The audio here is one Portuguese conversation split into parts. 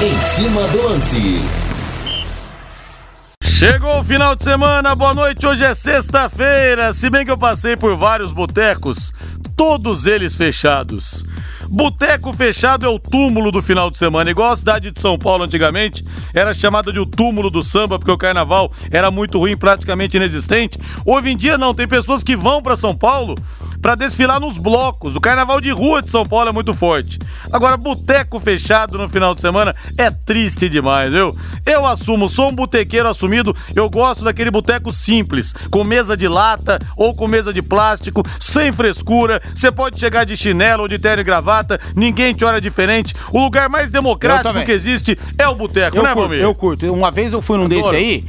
Em cima do lance. Chegou o final de semana, boa noite. Hoje é sexta-feira. Se bem que eu passei por vários botecos, todos eles fechados. Boteco fechado é o túmulo do final de semana. Igual a cidade de São Paulo antigamente era chamada de o túmulo do samba, porque o carnaval era muito ruim, praticamente inexistente. Hoje em dia não, tem pessoas que vão para São Paulo para desfilar nos blocos. O carnaval de rua de São Paulo é muito forte. Agora, boteco fechado no final de semana é triste demais, viu? Eu assumo, sou um botequeiro assumido, eu gosto daquele boteco simples, com mesa de lata ou com mesa de plástico, sem frescura. Você pode chegar de chinelo ou de terno e gravata, ninguém te olha diferente. O lugar mais democrático que existe é o boteco, né, Valmir? Eu curto. Uma vez eu fui num Adoro. desse aí,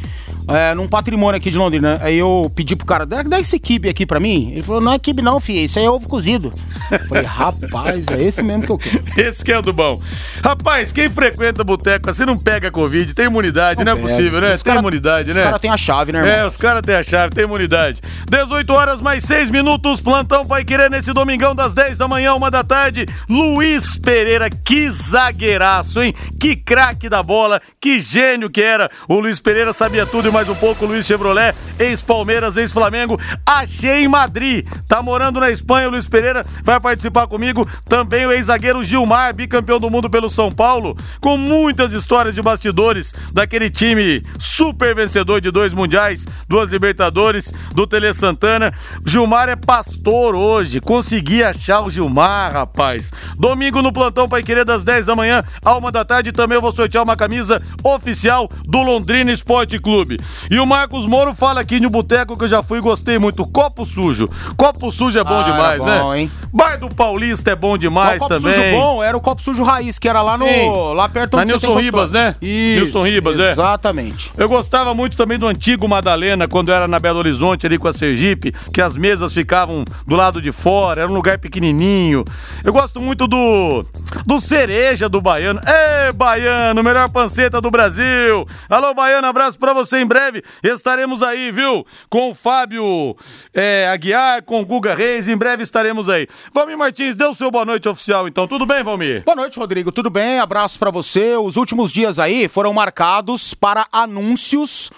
é, num patrimônio aqui de Londrina. Aí eu pedi pro cara, dá, dá esse kibe aqui pra mim. Ele falou, não é kibe não, filho, isso aí é ovo cozido. Eu falei, rapaz, é esse mesmo que eu quero. Esse que é o do bom. Rapaz, quem frequenta boteco assim não pega Covid, tem imunidade, não, é pega. possível, né? Os tem cara- imunidade, os né? cara tem a chave, né, irmão? É, os caras têm a chave, tem imunidade. 18 horas mais 6 minutos, plantão Pai Querer nesse domingão das 10 da manhã, uma da tarde. Luiz Pereira, que zagueiraço, hein? Que craque da bola, que gênio que era. O Luiz Pereira sabia tudo e mais um pouco. Luiz Chevrolet, ex-Palmeiras, ex-Flamengo. Achei em Madrid. Tá morando na Espanha, o Luiz Pereira vai participar comigo. Também o ex-zagueiro Gilmar, bicampeão do mundo pelo São Paulo, com muitas histórias de bastidores daquele time super vencedor de dois mundiais, duas Libertadores, do Tele Santana. Gilmar é pastor hoje. Consegui achar o Gilmar, rapaz. Domingo no plantão Pai Querer das 10 da manhã, à uma da tarde, também eu vou sortear uma camisa oficial do Londrina Esporte Clube. E o Marcos Moro fala aqui no boteco que eu já fui e gostei muito. Copo sujo. Copo sujo é bom Ah, demais, bom, né? hein? Bar do Paulista é bom demais o copo também. sujo bom era o copo sujo raiz, que era lá no. Sim. lá perto Na você Nilson Ribas, né? Isso. Nilson Ribas, é. Exatamente. Eu gostava muito também do antigo Madalena, quando era na Belo Horizonte, ali com a Sergipe, que as mesas ficavam do lado de fora, era um lugar pequenininho. Eu gosto muito do do Cereja do Baiano. Ê, Baiano, melhor panceta do Brasil. Alô, Baiano, abraço pra você em breve. Estaremos aí, viu? Com o Fábio é, Aguiar, com o Guga Reis, em breve estaremos aí. Valmir Martins, dê o seu boa noite oficial, então. Tudo bem, Valmir? Boa noite, Rodrigo. Tudo bem? Abraço pra você. Os últimos dias aí foram marcados para anúncios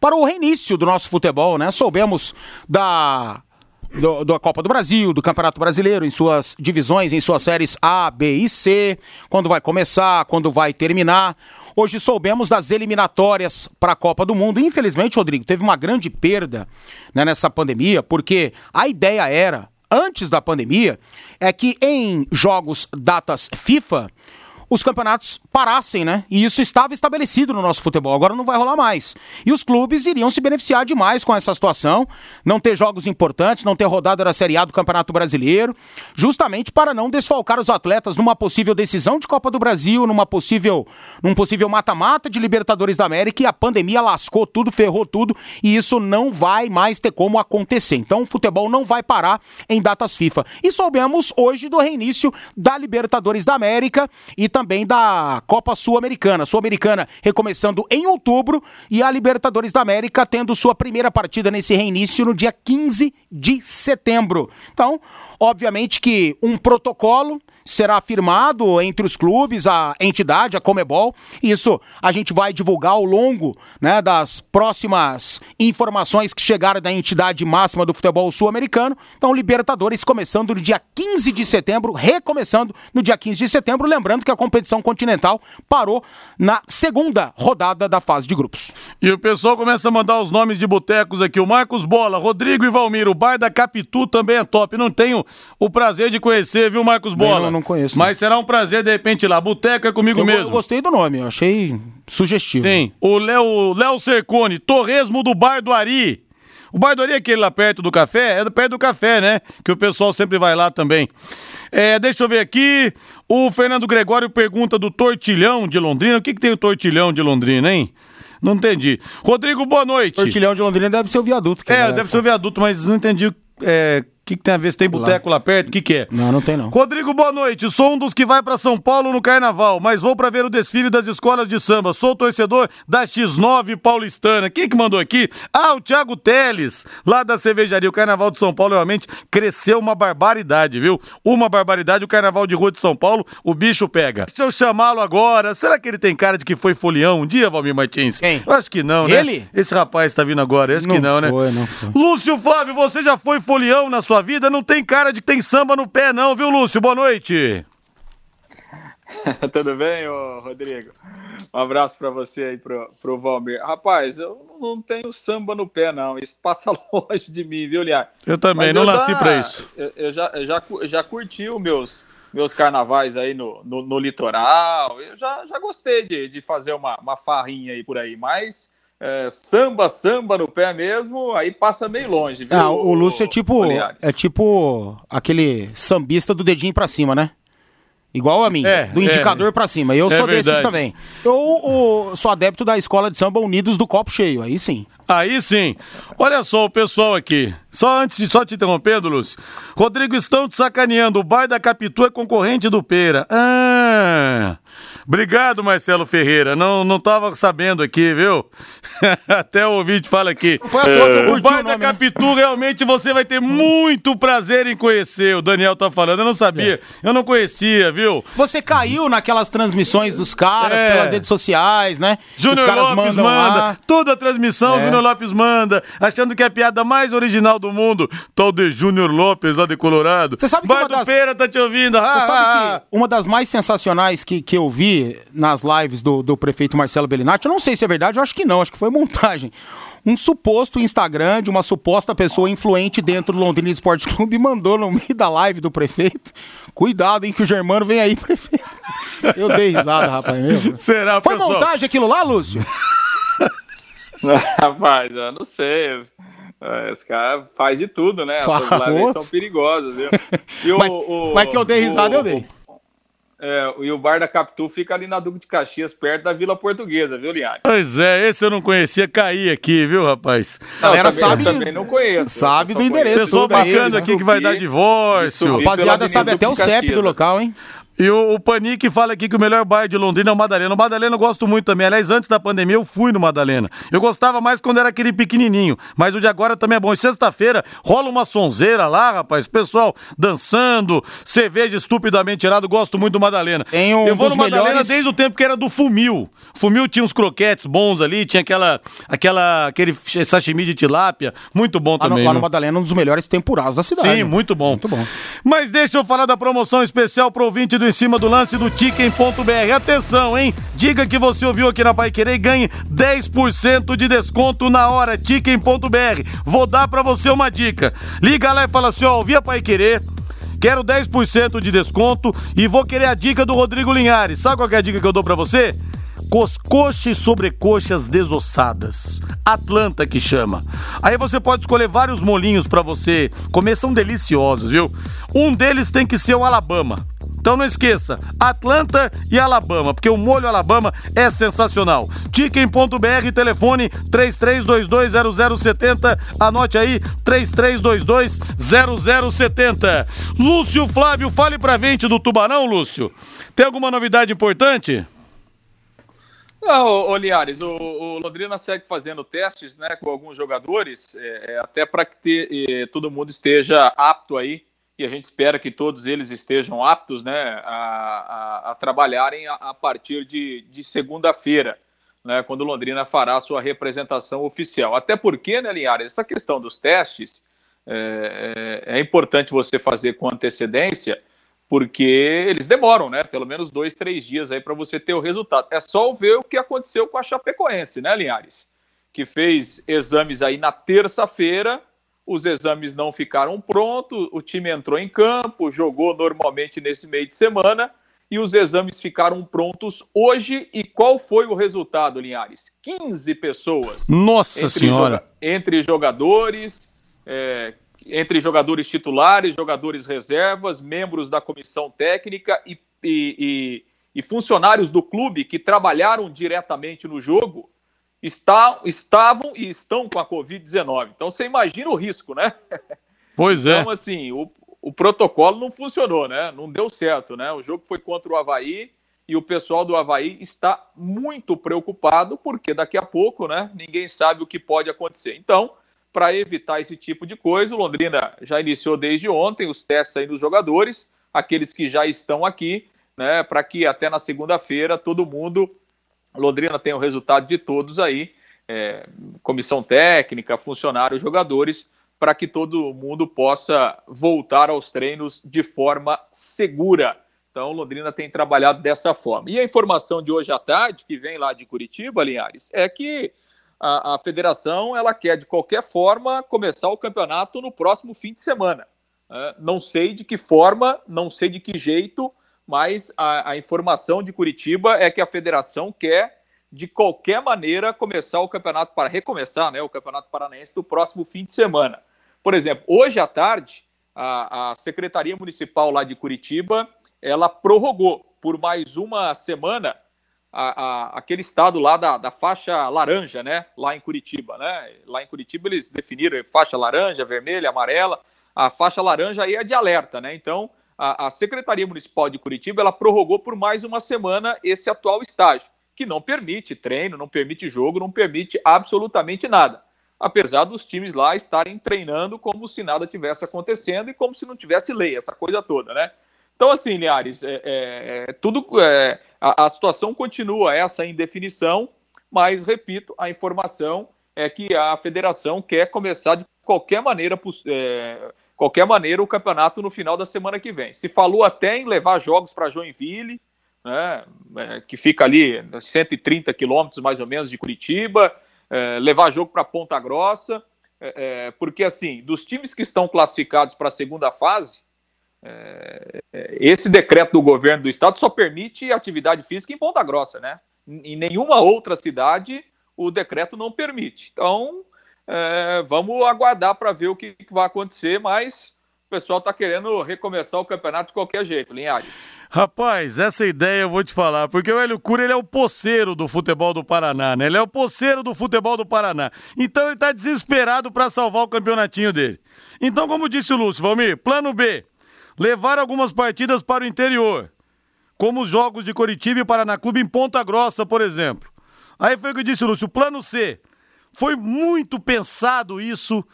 para o reinício do nosso futebol, né? Soubemos da do- da Copa do Brasil, do Campeonato Brasileiro, em suas divisões, em suas séries A, B e C, quando vai começar, quando vai terminar. Hoje soubemos das eliminatórias para a Copa do Mundo. Infelizmente, Rodrigo, teve uma grande perda né, nessa pandemia, porque a ideia era, antes da pandemia, é que em jogos datas FIFA, os campeonatos parassem, né? E isso estava estabelecido no nosso futebol. Agora não vai rolar mais. E os clubes iriam se beneficiar demais com essa situação, não ter jogos importantes, não ter rodada da Série A do Campeonato Brasileiro, justamente para não desfalcar os atletas numa possível decisão de Copa do Brasil, numa possível, num possível mata-mata de Libertadores da América. E a pandemia lascou tudo, ferrou tudo, e isso não vai mais ter como acontecer. Então o futebol não vai parar em datas FIFA. E soubemos hoje do reinício da Libertadores da América e da Copa Sul-Americana. Sul-Americana recomeçando em outubro e a Libertadores da América tendo sua primeira partida nesse reinício no dia 15 de setembro. Então, obviamente que um protocolo será firmado entre os clubes, a entidade, a Comebol. Isso a gente vai divulgar ao longo né, das próximas informações que chegaram da entidade máxima do futebol sul-americano. Então, Libertadores começando no dia 15 de setembro, recomeçando no dia 15 de setembro. Lembrando que a competição continental parou na segunda rodada da fase de grupos. E o pessoal começa a mandar os nomes de botecos aqui. O Marcos Bola, Rodrigo e Valmir. O bar da Capitu também é top. Não tenho o prazer de conhecer, viu, Marcos Bola? Não, não conheço, Mas será um prazer, de repente, ir lá. Boteco é comigo Eu, mesmo. eu gostei do nome, eu achei sugestivo. Sim. O Léo, Léo Cercone, Torresmo do Bar do Ari. O Bar do Ari é aquele lá perto do café? É perto do café, né? Que o pessoal sempre vai lá também. É, deixa eu ver aqui. O Fernando Gregório pergunta do Tortilhão de Londrina. O que, que tem o Tortilhão de Londrina, hein? Não entendi. Rodrigo, boa noite. Tortilhão de Londrina deve ser o viaduto. que É, deve ser o viaduto, mas não entendi. É, que, que tem a ver? Se tem boteco lá. lá perto? O que, que é? Não, não tem não. Rodrigo, boa noite. Sou um dos que vai para São Paulo no carnaval, mas vou para ver o desfile das escolas de samba. Sou torcedor da X9 paulistana. Quem que mandou aqui? Ah, o Thiago Teles, lá da cervejaria. O carnaval de São Paulo realmente cresceu uma barbaridade, viu? Uma barbaridade. O carnaval de rua de São Paulo, o bicho pega. Deixa eu chamá-lo agora. Será que ele tem cara de que foi folião um dia, Valmir Martins? Quem? Eu acho que não, né? Ele? Esse rapaz tá vindo agora. Eu acho Não que não, né? foi, não foi. Lúcio Flávio, você já foi folião na sua vida? Não tem cara de que tem samba no pé, não, viu, Lúcio? Boa noite. Tudo bem, Rodrigo? Um abraço pra você aí, pro, pro Valmir. Rapaz, eu não tenho samba no pé, não. Isso passa longe de mim, viu, Liar? Eu também, Mas não eu nasci pra isso. Eu, eu já, eu já, já curti os meus, meus carnavais aí no, no, no litoral. Eu já, já gostei de, de fazer uma, uma farrinha aí por aí, mas é, samba, samba no pé mesmo, aí passa meio longe, viu? Ah, o Lúcio é tipo, é tipo aquele sambista do dedinho pra cima, né? Igual a mim, É, do é. indicador pra cima. Eu É sou desses verdade. também. Eu, o- sou adepto da escola de samba Unidos do Copo Cheio, aí sim. Aí sim. Olha só o pessoal aqui. Só antes de só te interrompendo, Lúcio. Rodrigo, estão te sacaneando. O bar da Capitu é concorrente do Pera. Ah. Obrigado, Marcelo Ferreira. Não, não tava sabendo aqui, viu? Até o ouvinte fala aqui. Foi à toa que eu O curti bar o da né? Capitu realmente você vai ter muito prazer em conhecer. O Daniel tá falando. Eu não sabia. É. Eu não conhecia, viu? Você caiu naquelas transmissões dos caras É. pelas redes sociais, né? Júnior Lopes manda, lá. toda a transmissão o É. Júnior Lopes manda, achando que é a piada mais original do mundo. Tal de Júnior Lopes lá de Colorado. Você sabe que Bar uma das- Pera tá te ouvindo. Ah, Você ah, sabe que uma das mais sensacionais que, que eu vi nas lives do, do prefeito Marcelo Bellinati, eu não sei se é verdade, eu acho que não, acho que foi montagem. Um suposto Instagram de uma suposta pessoa influente dentro do Londrina Esporte Clube mandou no meio da live do prefeito. Cuidado, hein, que o Germano vem aí, prefeito. Eu dei risada, rapaz. Meu. Será, Foi pessoal? montagem aquilo lá, Lúcio? Rapaz, eu não sei. É, Esse cara faz de tudo, né? Essas lives são perigosas, viu? E o- Mas, o- mas que eu dei risada, o- eu dei. É, e o bar da Capitu fica ali na Duque de Caxias, perto da Vila Portuguesa, viu, Linhares? Pois é, esse eu não conhecia, caí aqui, viu, rapaz? Não, galera também- sabe- eu também não conheço. sabe do endereço. Pessoal aí, bacana né? aqui que vai dar divórcio. Rapaziada sabe até o CEP do Caxias, local, hein? E o, o Panique fala aqui que o melhor bairro de Londrina é o Madalena. O Madalena eu gosto muito também. Aliás, antes da pandemia eu fui no Madalena. Eu gostava mais quando era aquele pequenininho. Mas o de agora também é bom. E sexta-feira rola uma sonzeira lá, rapaz. Pessoal dançando, cerveja estupidamente tirado. Gosto muito do Madalena. Tem um eu vou no Madalena melhores- desde o tempo que era do Fumil. Fumil tinha uns croquetes bons ali, tinha aquela, aquela, aquele sashimi de tilápia. Muito bom Lá no, também. lá viu? no Madalena, um dos melhores tempurados da cidade. Sim, muito bom. Muito bom. Mas deixa eu falar da promoção especial pro ouvinte do Em Cima do Lance do Ticken.br. Atenção, hein? Diga que você ouviu aqui na Pai Querer e ganhe 10% de desconto na hora. Ticken.br. Vou dar pra você uma dica. Liga lá e fala assim: ó, ouvi a Pai Querer. Quero 10% de desconto e vou querer a dica do Rodrigo Linhares. Sabe qual é a dica que eu dou pra você? Coscoxa e sobrecoxas desossadas. Atlanta que chama. Aí você pode escolher vários molinhos pra você comer, são deliciosos, viu? Um deles tem que ser o Alabama. Então não esqueça, Atlanta e Alabama, porque o molho Alabama é sensacional. Ticken.br, telefone 33220070, anote aí, 33220070. Lúcio Flávio, fale pra gente do Tubarão, Lúcio. Tem alguma novidade importante? Não, ô Linhares, o, o Londrina segue fazendo testes né, com alguns jogadores, é, é, até para que eh, todo mundo esteja apto aí, e a gente espera que todos eles estejam aptos né, a, a- a trabalharem a, a partir de, de segunda-feira, né, quando Londrina fará sua representação oficial. Até porque, né, Linhares, essa questão dos testes é, é- é importante você fazer com antecedência, porque eles demoram, né? Pelo menos dois, três dias aí para você ter o resultado. É só ver o que aconteceu com a Chapecoense, né, Linhares? Que fez exames aí na terça-feira, os exames não ficaram prontos, o time entrou em campo, jogou normalmente nesse meio de semana e os exames ficaram prontos hoje. E qual foi o resultado, Linhares? 15 pessoas Nossa entre, Senhora! joga- entre jogadores, é, entre jogadores titulares, jogadores reservas, membros da comissão técnica e, e- e- e funcionários do clube que trabalharam diretamente no jogo, está- estavam e estão com a Covid-19. Então você imagina o risco, né? Pois é. Então, assim, o, o protocolo não funcionou, né? Não deu certo, né? O jogo foi contra o Havaí e o pessoal do Havaí está muito preocupado porque daqui a pouco, né? Ninguém sabe o que pode acontecer. Então, para evitar esse tipo de coisa, o Londrina já iniciou desde ontem os testes aí dos jogadores, aqueles que já estão aqui, né? Para que até na segunda-feira todo mundo, Londrina tenha o resultado de todos aí, é, comissão técnica, funcionários, jogadores para que todo mundo possa voltar aos treinos de forma segura. Então, Londrina tem trabalhado dessa forma. E a informação de hoje à tarde, que vem lá de Curitiba, Linhares, é que a, a federação ela quer, de qualquer forma, começar o campeonato no próximo fim de semana. É, não sei de que forma, não sei de que jeito, mas a, a informação de Curitiba é que a federação quer de qualquer maneira começar o campeonato para recomeçar, né, o campeonato paranaense do próximo fim de semana. Por exemplo, hoje à tarde, a, a Secretaria Municipal lá de Curitiba, ela prorrogou por mais uma semana a, a, aquele estado lá da, da, faixa laranja, né? Lá em Curitiba, né? Lá em Curitiba eles definiram faixa laranja, vermelha, amarela. A faixa laranja aí é de alerta, né? Então, a, a Secretaria Municipal de Curitiba, ela prorrogou por mais uma semana esse atual estágio, que não permite treino, não permite jogo, não permite absolutamente nada apesar dos times lá estarem treinando como se nada tivesse acontecendo e como se não tivesse lei, essa coisa toda, né? Então, assim, Linhares, é, é, é tudo, é, a, a, situação continua essa indefinição, mas, repito, a informação é que a federação quer começar de qualquer maneira, é, qualquer maneira o campeonato no final da semana que vem. Se falou até em levar jogos para Joinville, né, é, que fica ali 130 quilômetros mais ou menos de Curitiba, é, levar jogo para Ponta Grossa, é, é, porque assim, dos times que estão classificados para a segunda fase, é, esse decreto do governo do estado só permite atividade física em Ponta Grossa, né? Em nenhuma outra cidade o decreto não permite. Então, é, vamos aguardar para ver o que, que vai acontecer, mas o pessoal está querendo recomeçar o campeonato de qualquer jeito, Linhares. Rapaz, essa ideia eu vou te falar, porque o Hélio Cura ele é o poceiro do futebol do Paraná, né? Ele é o poceiro do futebol do Paraná. Então ele tá desesperado para salvar o campeonatinho dele. Então, como disse o Lúcio, Valmir, plano B, levar algumas partidas para o interior, como os jogos de Coritiba e Paraná Clube em Ponta Grossa, por exemplo. Aí foi o que disse o Lúcio, plano C. Foi muito pensado isso,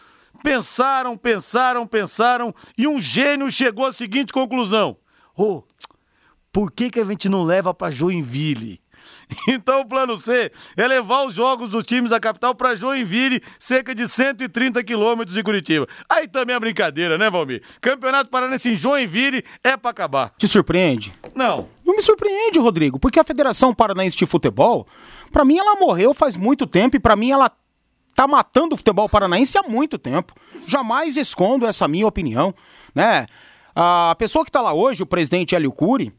pensaram, pensaram, pensaram, e um gênio chegou à seguinte conclusão. Oh, por que, que a gente não leva para Joinville? Então o plano C é levar os jogos dos times da capital para Joinville, cerca de 130 quilômetros de Curitiba. Aí também é brincadeira, né, Valmir? Campeonato Paranense em Joinville é para acabar. Te surpreende? Não. Não me surpreende, Rodrigo, porque a Federação Paranaense de Futebol, para mim ela morreu faz muito tempo e para mim ela tá matando o futebol paranaense há muito tempo. Jamais escondo essa minha opinião, né? A pessoa que está lá hoje, o presidente Hélio Cury,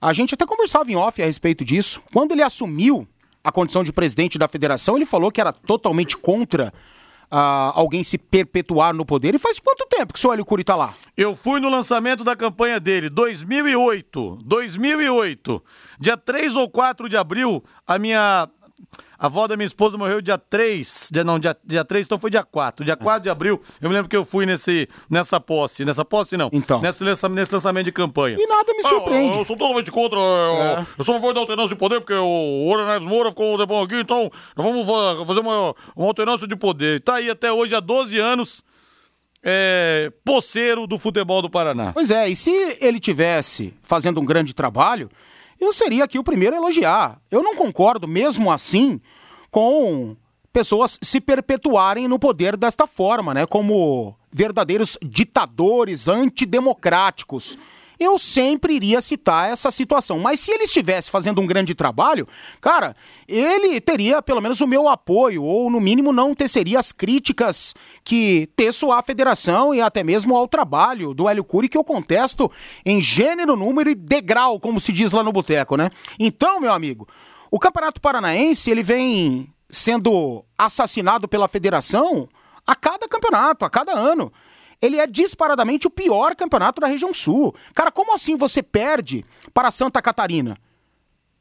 a gente até conversava em off a respeito disso. Quando ele assumiu a condição de presidente da federação, ele falou que era totalmente contra uh, alguém se perpetuar no poder. E faz quanto tempo que o senhor Hélio Cury está lá? Eu fui no lançamento da campanha dele, 2008. 2008. Dia 3 ou 4 de abril, a minha a avó da minha esposa morreu dia 3, dia, não, dia, dia 3, então foi dia 4. Dia 4 de abril, eu me lembro que eu fui nesse, nessa posse. Nessa posse, não. Então. Nesse, nesse lançamento de campanha. E nada me surpreende. Ah, eu sou totalmente contra. É. Eu, eu sou a favor da alternância de poder, porque o Oranares Moura ficou um tempão aqui, então vamos fazer uma, uma alternância de poder. Tá aí até hoje há 12 anos. É, poceiro do futebol do Paraná. Pois é, e se ele tivesse fazendo um grande trabalho, eu seria aqui o primeiro a elogiar. Eu não concordo, mesmo assim, com pessoas se perpetuarem no poder desta forma, né? Como verdadeiros ditadores antidemocráticos. Eu sempre iria citar essa situação. Mas se ele estivesse fazendo um grande trabalho, cara, ele teria pelo menos o meu apoio, ou no mínimo não teceria as críticas que teço à federação e até mesmo ao trabalho do Hélio Cury, que eu contesto em gênero, número e degrau, como se diz lá no boteco, né? Então, meu amigo, o Campeonato Paranaense, ele vem sendo assassinado pela federação a cada campeonato, a cada ano. Ele é disparadamente o pior campeonato da região sul. Cara, como assim você perde para Santa Catarina?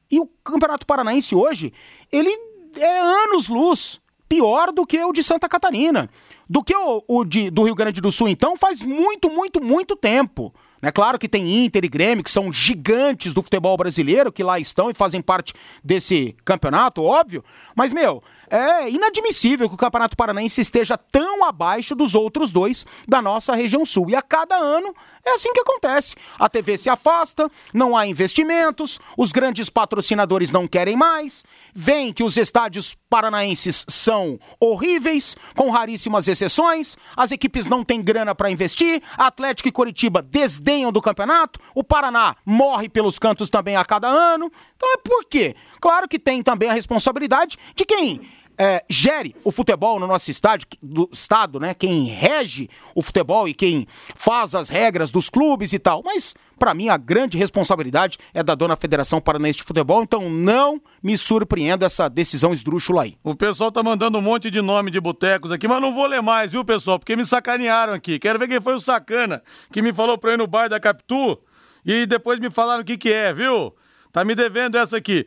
E o Campeonato Paranaense hoje, ele é anos luz pior do que o de Santa Catarina. Do que o, o de, do Rio Grande do Sul, então, faz muito, muito, muito tempo. É claro que tem Inter e Grêmio, que são gigantes do futebol brasileiro, que lá estão e fazem parte desse campeonato, óbvio. Mas, meu, é inadmissível que o Campeonato Paranaense esteja tão abaixo dos outros dois da nossa região sul. E a cada ano é assim que acontece. A TV se afasta, não há investimentos, os grandes patrocinadores não querem mais, vem que os estádios paranaenses são horríveis, com raríssimas exceções, as equipes não têm grana para investir, Atlético e Coritiba desdenham do campeonato, o Paraná morre pelos cantos também a cada ano. Então é por quê? Claro que tem também a responsabilidade de quem é, gere o futebol no nosso estádio, do estado, né? Quem rege o futebol e quem faz as regras dos clubes e tal. Mas para mim a grande responsabilidade é da dona Federação Paranaense de Futebol, então não me surpreenda essa decisão esdrúxula aí. O pessoal tá mandando um monte de nome de botecos aqui, mas não vou ler mais, viu, pessoal? Porque me sacanearam aqui. Quero ver quem foi o sacana que me falou pra ir no bar da Capitu e depois me falaram o que que é, viu? Tá me devendo essa aqui.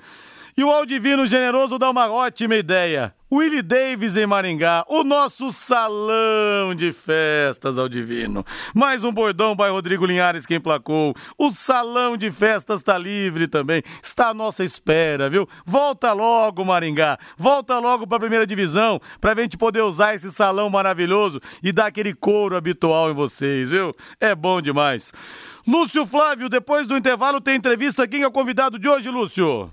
E o Aldivino Generoso dá uma ótima ideia. Willie Davis em Maringá, o nosso salão de festas, Aldivino. Mais um bordão by Rodrigo Linhares que emplacou. O salão de festas está livre também. Está à nossa espera, viu? Volta logo, Maringá. Volta logo para a primeira divisão, para a gente poder usar esse salão maravilhoso e dar aquele couro habitual em vocês, viu? É bom demais. Lúcio Flávio, depois do intervalo tem entrevista. Quem é o convidado de hoje, Lúcio?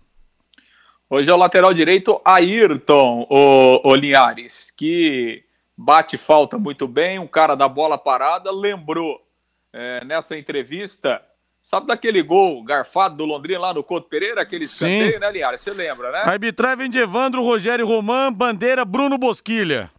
Hoje é o lateral direito Ayrton, o, o Linhares, que bate falta muito bem, um cara da bola parada, lembrou é, nessa entrevista, sabe daquele gol garfado do Londrina lá no Couto Pereira, aquele escanteio, né, Linhares? Você lembra, né? Arbitragem de Evandro, Rogério Roman, bandeira Bruno Bosquilha.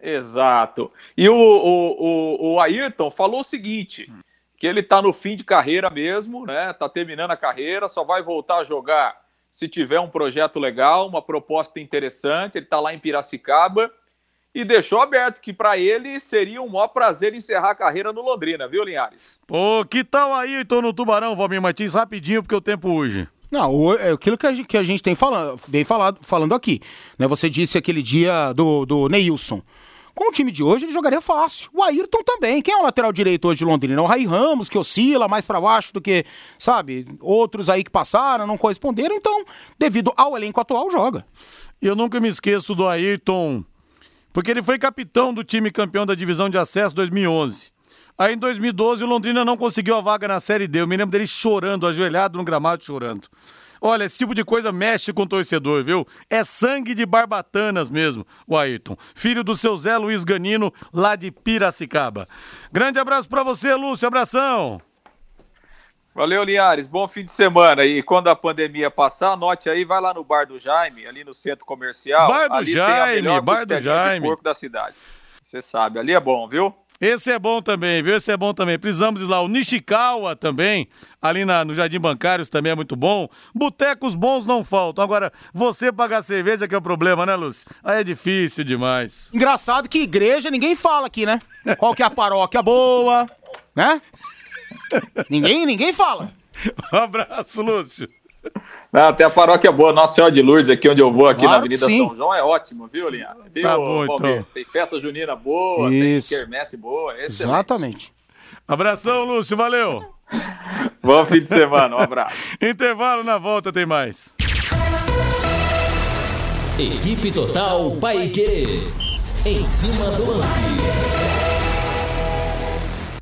Exato. E o, o, o, o Ayrton falou o seguinte, que ele tá no fim de carreira mesmo, né? Tá terminando a carreira, só vai voltar a jogar se tiver um projeto legal, uma proposta interessante, ele está lá em Piracicaba e deixou aberto que para ele seria um maior prazer encerrar a carreira no Londrina, viu, Linhares? Pô, que tal aí, tô no Tubarão, Valmir Martins, rapidinho, porque o tempo hoje. Não, é aquilo que a gente, que a gente tem falando, vem falado, falando aqui. Né? Você disse aquele dia do, do Neilson. Com o time de hoje, ele jogaria fácil. O Ayrton também. Quem é o lateral direito hoje de Londrina? O Rai Ramos, que oscila mais para baixo do que, sabe, outros aí que passaram, não corresponderam. Então, devido ao elenco atual, joga. Eu nunca me esqueço do Ayrton, porque ele foi capitão do time campeão da divisão de acesso 2011. Aí em 2012 o Londrina não conseguiu a vaga na Série D. Eu me lembro dele chorando, ajoelhado no gramado chorando. Olha, esse tipo de coisa mexe com o torcedor, viu? É sangue de barbatanas mesmo, o Ayrton. Filho do seu Zé Luiz Ganino, lá de Piracicaba. Grande abraço para você, Lúcio. Abração. Valeu, Linhares. Bom fim de semana. E quando a pandemia passar, anote aí, vai lá no Bar do Jaime, ali no centro comercial. Bar do ali Jaime, Bar do Jaime. porco da cidade. Você sabe, ali é bom, viu? Esse é bom também, viu? Esse é bom também. Precisamos ir lá. O Nishikawa também, ali na, no Jardim Bancários, também é muito bom. Botecos bons não faltam. Agora, você pagar cerveja que é o problema, né, Lúcio? Aí é difícil demais. Engraçado que igreja ninguém fala aqui, né? Qual que é a paróquia boa, né? ninguém, ninguém fala. Um abraço, Lúcio. Não, até a paróquia boa, Nossa Senhora de Lourdes, aqui onde eu vou, aqui claro na Avenida São João, é ótimo, viu, Linha? Viu, tá bom, então. Tem festa junina boa, Isso. tem quermesse boa, excelente. Exatamente. Abração, Lúcio, valeu. Bom fim de semana, um abraço. Intervalo na volta, tem mais. Equipe Total Paique. Em cima do lance.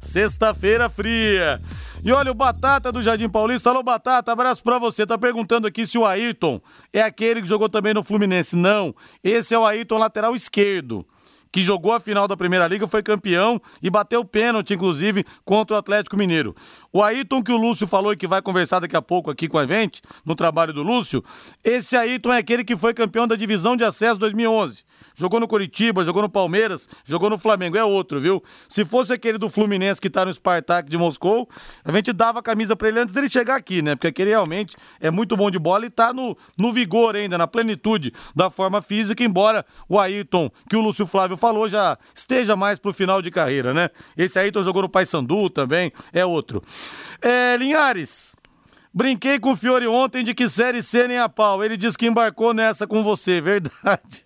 Sexta-feira fria. E olha, o Batata do Jardim Paulista. Alô, Batata, abraço pra você. Tá perguntando aqui se o Ayrton é aquele que jogou também no Fluminense. Não, esse é o Ayrton lateral esquerdo que jogou a final da Primeira Liga, foi campeão e bateu pênalti, inclusive, contra o Atlético Mineiro. O Ayrton que o Lúcio falou e que vai conversar daqui a pouco aqui com a gente, no trabalho do Lúcio, esse Ayrton é aquele que foi campeão da divisão de acesso 2011 jogou no Curitiba, jogou no Palmeiras, jogou no Flamengo, é outro, viu? Se fosse aquele do Fluminense que tá no Spartak de Moscou, a gente dava a camisa pra ele antes dele chegar aqui, né? Porque aquele realmente é muito bom de bola e tá no, no vigor ainda, na plenitude da forma física, embora o Ayrton, que o Lúcio Flávio falou, já esteja mais pro final de carreira, né? Esse Ayrton jogou no Paysandu também, é outro. É, Linhares. Brinquei com o Fiore ontem de que série C nem a pau. Ele disse que embarcou nessa com você, verdade.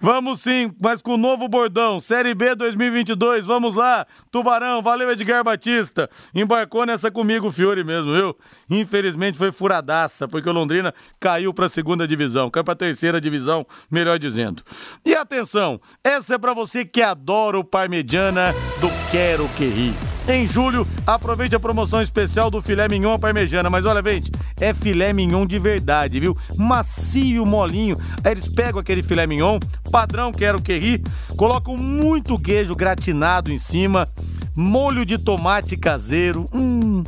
Vamos sim, mas com o novo bordão. Série B 2022, vamos lá. Tubarão, valeu Edgar Batista. Embarcou nessa comigo o Fiore mesmo, viu? Infelizmente foi furadaça, porque o Londrina caiu para a segunda divisão, caiu para a terceira divisão, melhor dizendo. E atenção, essa é para você que adora o parmegiana do Quero Que Rir. Em julho, aproveite a promoção especial do filé mignon parmejana. Mas olha, gente, é filé mignon de verdade, viu? Macio, molinho. Aí eles pegam aquele filé mignon, padrão quero que ri, colocam muito queijo gratinado em cima, molho de tomate caseiro. Hum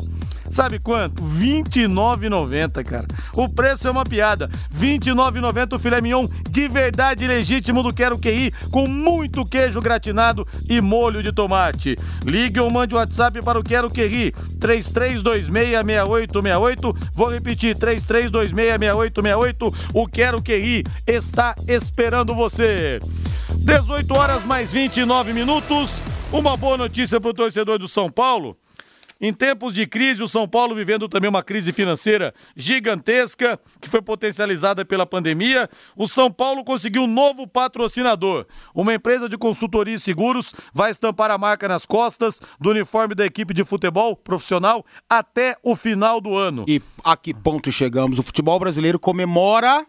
Sabe quanto? R$ 29,90, cara. O preço é uma piada. R$ 29,90 o filé mignon de verdade legítimo do Quero QI, com muito queijo gratinado e molho de tomate. Ligue ou mande o WhatsApp para o Quero QI, 33266868. Vou repetir, 33266868. O Quero QI está esperando você. 18 horas mais 29 minutos. Uma boa notícia para o torcedor do São Paulo. Em tempos de crise, o São Paulo vivendo também uma crise financeira gigantesca, que foi potencializada pela pandemia, o São Paulo conseguiu um novo patrocinador. Uma empresa de consultoria e seguros vai estampar a marca nas costas do uniforme da equipe de futebol profissional até o final do ano. E a que ponto chegamos? O futebol brasileiro comemora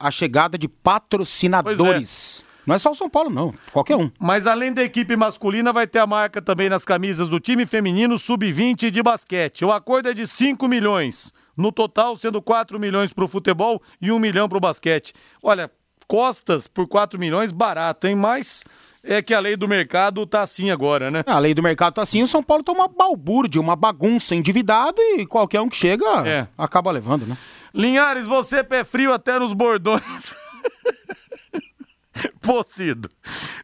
a chegada de patrocinadores. Não é só o São Paulo, não. Qualquer um. Mas além da equipe masculina, vai ter a marca também nas camisas do time feminino sub-20 de basquete. O acordo é de 5 milhões. No total, sendo 4 milhões para o futebol e 1 milhão para o basquete. Olha, costas por 4 milhões, barato, hein? Mas é que a lei do mercado tá assim agora, né? A lei do mercado tá assim, o São Paulo tá uma balbúrdia, uma bagunça endividado e qualquer um que chega é. acaba levando, né? Linhares, você é pé frio até nos bordões. Pô, Cido,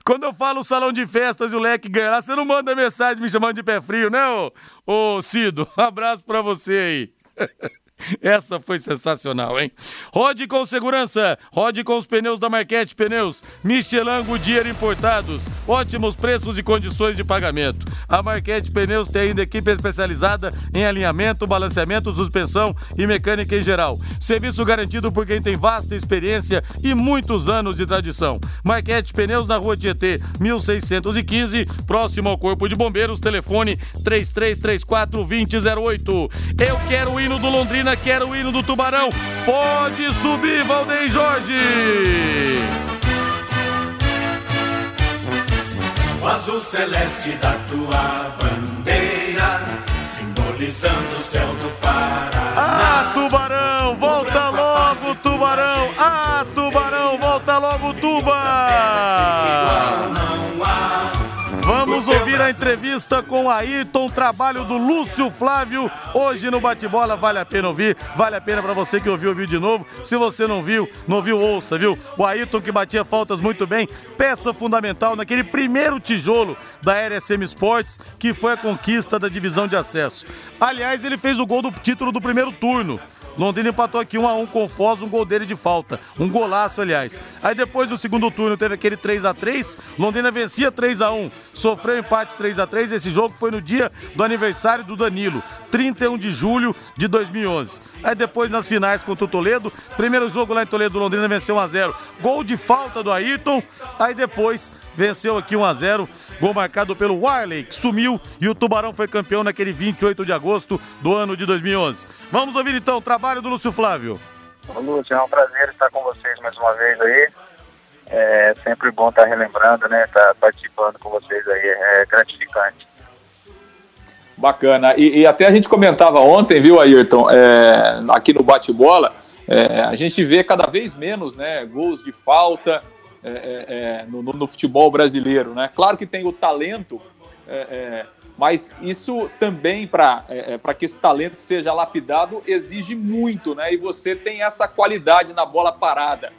quando eu falo salão de festas e o leque ganhar, você não manda mensagem me chamando de pé frio, né, ô, ô Cido? Um abraço pra você aí. Essa foi sensacional, hein? Rode com segurança, rode com os pneus da Marquete Pneus, Michelin Goodyear importados, ótimos preços e condições de pagamento. A Marquete Pneus tem ainda equipe especializada em alinhamento, balanceamento, suspensão e mecânica em geral. Serviço garantido por quem tem vasta experiência e muitos anos de tradição. Marquete Pneus na Rua Tietê, 1615, próximo ao Corpo de Bombeiros, telefone 3334 2008. Eu quero o hino do Londrina Londrina quer o hino do Tubarão. Pode subir, Valdeir Jorge! O azul celeste da tua bandeira, simbolizando o céu do Paraná. Ah, Tubarão, volta logo, Tubarão! Ah, Tubarão, volta logo, Tuba! A entrevista com Ayrton, trabalho do Lúcio Flávio, hoje no Bate-Bola. Vale a pena ouvir, vale a pena para você que ouviu ouvir de novo. Se você não viu, não viu, ouça, viu? O Ayrton que batia faltas muito bem, peça fundamental naquele primeiro tijolo da RSM Sports, que foi a conquista da divisão de acesso. Aliás, ele fez o gol do título do primeiro turno. Londrina empatou aqui 1 a 1 com o Foz, um gol dele de falta. Um golaço, aliás. Aí depois do segundo turno teve aquele 3 a 3 Londrina vencia 3 a 1 sofreu empate 3 a 3 Esse jogo foi no dia do aniversário do Danilo, 31 de julho de 2011. Aí depois nas finais contra o Toledo, primeiro jogo lá em Toledo, Londrina venceu 1 a 0 Gol de falta do Ayrton. Aí depois venceu aqui 1 a 0 Gol marcado pelo Warley, que sumiu e o Tubarão foi campeão naquele 28 de agosto do ano de 2011. Vamos ouvir então o trabalho do Lúcio Flávio. Ô, Lúcio, é um prazer estar com vocês mais uma vez aí. É sempre bom estar relembrando, né? Estar participando com vocês aí. É gratificante. Bacana. E, e até a gente comentava ontem, viu, Ayrton, é, aqui no bate-bola, é, a gente vê cada vez menos né, gols de falta é, é, é no, no, futebol brasileiro. Né? Claro que tem o talento, é, mas isso também, para que esse talento seja lapidado, exige muito, né? E você tem essa qualidade na bola parada.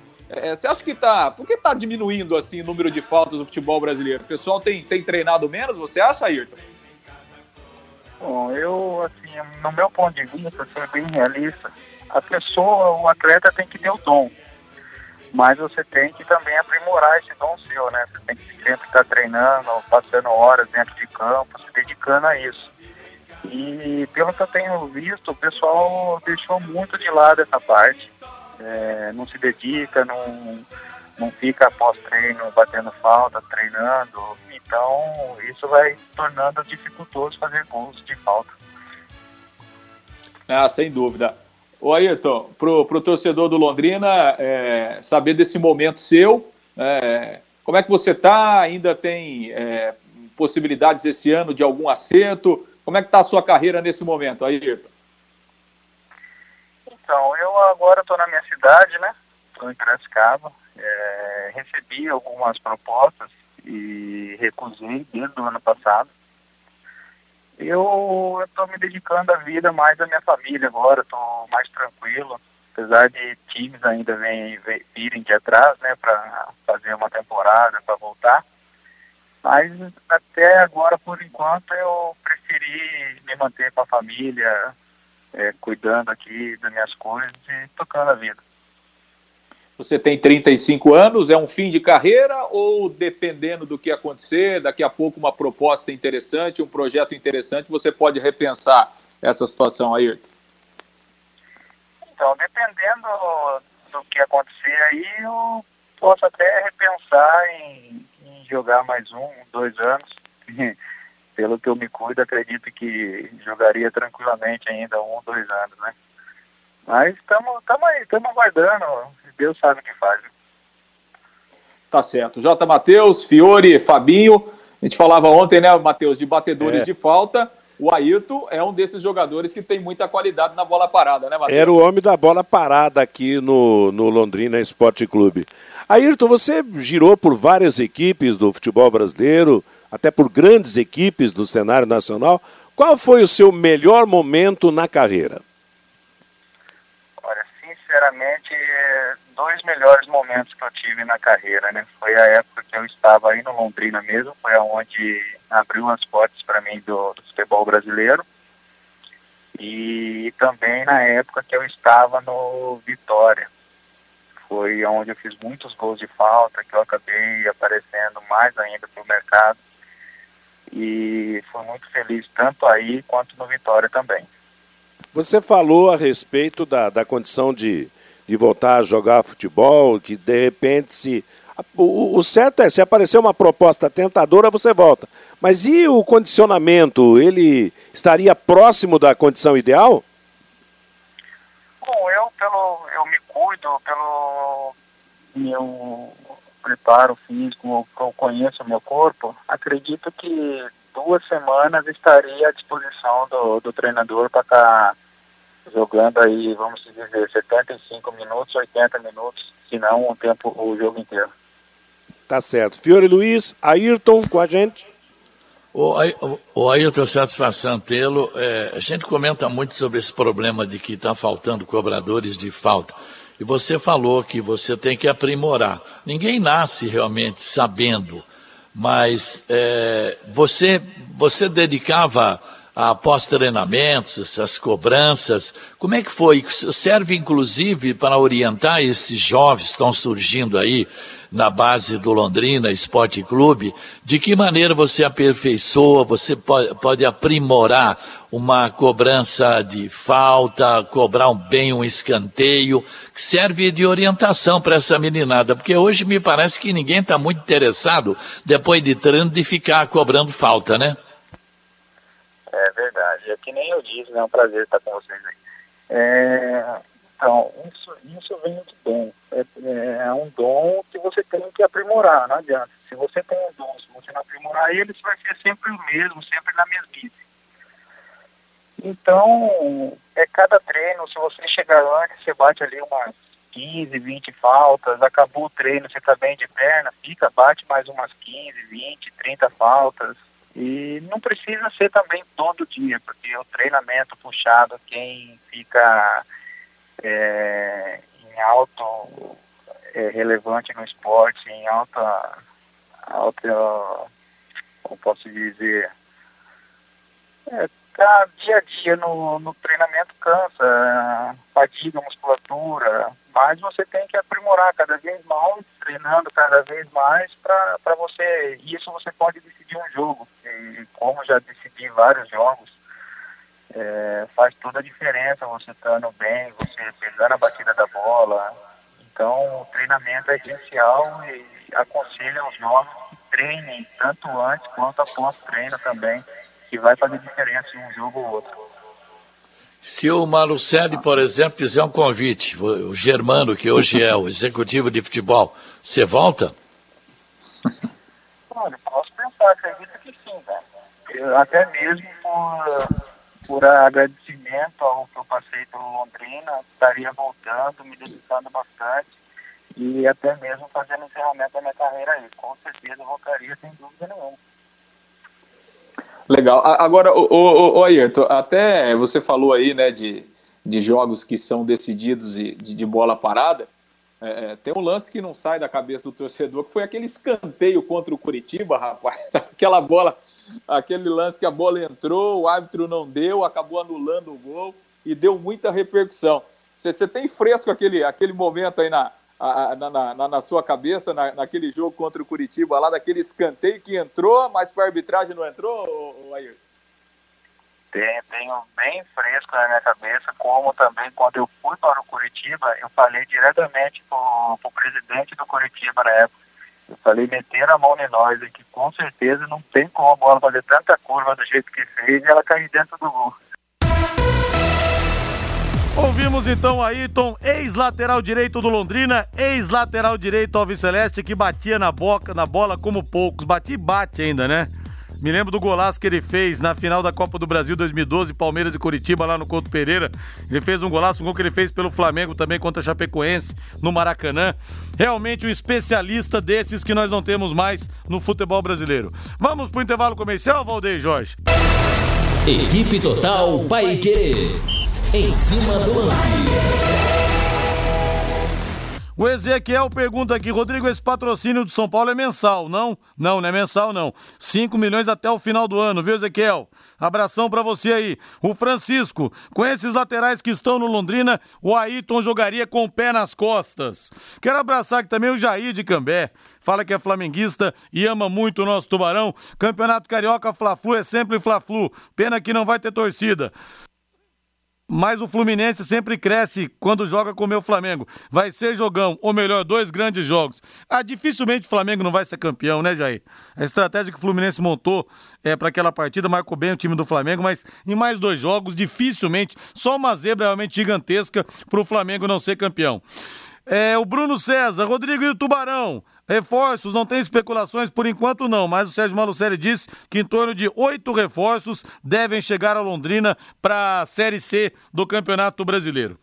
você acha que está. Por que está diminuindo assim o número de faltas no futebol brasileiro? O pessoal tem, tem treinado menos, você acha, Ayrton? Bom, eu, assim, no meu ponto de vista, ser bem realista, a pessoa, o atleta tem que ter o dom. Mas você tem que também aprimorar esse dom seu, né? Você tem que sempre estar treinando, passando horas dentro de campo, se dedicando a isso. E pelo que eu tenho visto, o pessoal deixou muito de lado essa parte. É, não se dedica, não, não fica após treino batendo falta, treinando. Então isso vai tornando dificultoso fazer gols de falta. Ah, sem dúvida. Ô Ayrton, pro, pro torcedor do Londrina, é, saber desse momento seu, é, como é que você tá? Ainda tem é, possibilidades esse ano de algum acerto? Como é que tá a sua carreira nesse momento, Ayrton? Então, eu agora estou na minha cidade, né? Estou em Piracicaba. É, recebi algumas propostas e recusei desde o ano passado. Eu estou me dedicando à vida mais à minha família agora, estou mais tranquilo, apesar de times ainda vem, virem de atrás, né, para fazer uma temporada, para voltar. Mas até agora, por enquanto, eu preferi me manter com a família, é, cuidando aqui das minhas coisas e tocando a vida. Você tem 35 anos, é um fim de carreira ou dependendo do que acontecer, daqui a pouco uma proposta interessante, um projeto interessante, você pode repensar essa situação aí? Então, dependendo do que acontecer aí, eu posso até repensar em, em jogar mais um, dois anos. Pelo que eu me cuido, acredito que jogaria tranquilamente ainda um, dois anos, né? Mas estamos aí, estamos aguardando Deus sabe o que faz. Tá certo. J. Matheus, Fiore, Fabinho. A gente falava ontem, né, Matheus, de batedores é. de falta. O Ailton é um desses jogadores que tem muita qualidade na bola parada, né, Matheus? Era o homem da bola parada aqui no, no Londrina Esporte Clube. Ayrton, você girou por várias equipes do futebol brasileiro, até por grandes equipes do cenário nacional. Qual foi o seu melhor momento na carreira? Olha, sinceramente, dois melhores momentos que eu tive na carreira, né? Foi a época que eu estava aí no Londrina mesmo, foi aonde abriu as portas para mim do, do, futebol brasileiro. E também na época que eu estava no Vitória. Foi onde eu fiz muitos gols de falta, que eu acabei aparecendo mais ainda para o mercado. E fui muito feliz tanto aí quanto no Vitória também. Você falou a respeito da, da condição de, de voltar a jogar futebol, que de repente se. O, o, certo é, se aparecer uma proposta tentadora, você volta. Mas e o condicionamento? Ele estaria próximo da condição ideal? Bom, eu, pelo, eu me cuido pelo meu preparo físico, eu conheço o meu corpo, acredito que duas semanas estaria à disposição do, do treinador para estar tá jogando aí, vamos dizer, 75 minutos, 80 minutos, se não um tempo, o jogo inteiro. Tá certo. Fiore Luiz, Ayrton com a gente. O, o Ayrton, satisfação tê-lo. É, a gente comenta muito sobre esse problema de que está faltando cobradores de falta. E você falou que você tem que aprimorar. Ninguém nasce realmente sabendo, mas é, você, você dedicava após treinamentos, essas cobranças, como é que foi? Serve inclusive para orientar esses jovens que estão surgindo aí na base do Londrina Esporte Clube, de que maneira você aperfeiçoa, você pode, pode aprimorar uma cobrança de falta, cobrar um bem um escanteio, que serve de orientação para essa meninada, porque hoje me parece que ninguém está muito interessado, depois de treino, de ficar cobrando falta, né? É verdade. É que nem eu disse, né? É um prazer estar com vocês aí. É, então, isso, isso vem de dom. É, é, um dom que você tem que aprimorar, não adianta. Se você tem um dom, se você não aprimorar ele, você vai ser sempre o mesmo, sempre na mesmice. Então, é cada treino, se você chegar antes, você bate ali umas 15, 20 faltas, acabou o treino, você está bem de perna, fica, bate mais umas 15, 20, 30 faltas, e não precisa ser também todo dia, porque o treinamento puxado, quem fica é, em alto é, relevante no esporte, em alta, alta como posso dizer, é, tá dia a dia no, no treinamento cansa, fadiga, musculatura, mas você tem que aprimorar cada vez mais, treinando cada vez mais para você, isso você pode decidir um jogo, e como já decidi vários jogos, é, faz toda a diferença você estando bem, você pegando a batida da bola, então o treinamento é essencial e aconselho aos novos que treinem tanto antes quanto após treino também, que vai fazer diferença em um jogo ou outro. Se o Malucelli, por exemplo, fizer um convite, o Germano, que hoje é o executivo de futebol, você volta? Olha, posso pensar, acredito que sim, né? Até mesmo por, por agradecimento ao que eu passei pelo Londrina, estaria voltando, me dedicando bastante e até mesmo fazendo encerramento da minha carreira aí. Com certeza voltaria, sem dúvida nenhuma. Legal. Agora, o, o, o Ayrton, até você falou aí, né, de, de jogos que são decididos de, de, de bola parada. É, é, tem um lance que não sai da cabeça do torcedor, que foi aquele escanteio contra o Curitiba, rapaz. Aquela bola, aquele lance que a bola entrou, o árbitro não deu, acabou anulando o gol e deu muita repercussão. Você tem fresco aquele, aquele momento aí na, na, na, na, sua cabeça, na, naquele jogo contra o Curitiba, lá daquele escanteio que entrou, mas para a arbitragem não entrou, Ayrton? Tenho, tenho bem fresco na minha cabeça, como também quando eu fui para o Curitiba, eu falei diretamente para o presidente do Curitiba na época. Eu falei, meter a mão em nós, que com certeza não tem como a bola fazer tanta curva do jeito que fez e ela cair dentro do gol. Ouvimos então Ayrton, ex-lateral direito do Londrina, ex-lateral direito Alves Celeste, que batia na boca, na bola como poucos. Bate e bate ainda, né? Me lembro do golaço que ele fez na final da Copa do Brasil 2012, Palmeiras e Curitiba, lá no Couto Pereira. Ele fez um golaço, um gol que ele fez pelo Flamengo também contra a Chapecoense, no Maracanã. Realmente um especialista desses que nós não temos mais no futebol brasileiro. Vamos pro intervalo comercial, Valdeir Jorge? Equipe Total Paique. Em cima do lance. O Ezequiel pergunta aqui, Rodrigo, esse patrocínio do São Paulo é mensal, não? Não, não é mensal, não. 5 milhões até o final do ano, viu, Ezequiel? Abração para você aí. O Francisco, com esses laterais que estão no Londrina, o Ayrton jogaria com o pé nas costas. Quero abraçar aqui também o Jair de Cambé. Fala que é flamenguista e ama muito o nosso Tubarão. Campeonato Carioca Fla-Flu é sempre Fla-Flu. Pena que não vai ter torcida mas o Fluminense sempre cresce quando joga com o meu Flamengo. Vai ser jogão, ou melhor, dois grandes jogos. Ah, dificilmente o Flamengo não vai ser campeão, né, Jair? A estratégia que o Fluminense montou é para aquela partida marcou bem o time do Flamengo, mas em mais dois jogos, dificilmente, só uma zebra realmente gigantesca para o Flamengo não ser campeão. É, o Bruno César, Rodrigo e o Tubarão. Reforços, não tem especulações por enquanto não, mas o Sérgio Malucelli disse que em torno de oito reforços devem chegar a Londrina para a Série C do Campeonato Brasileiro.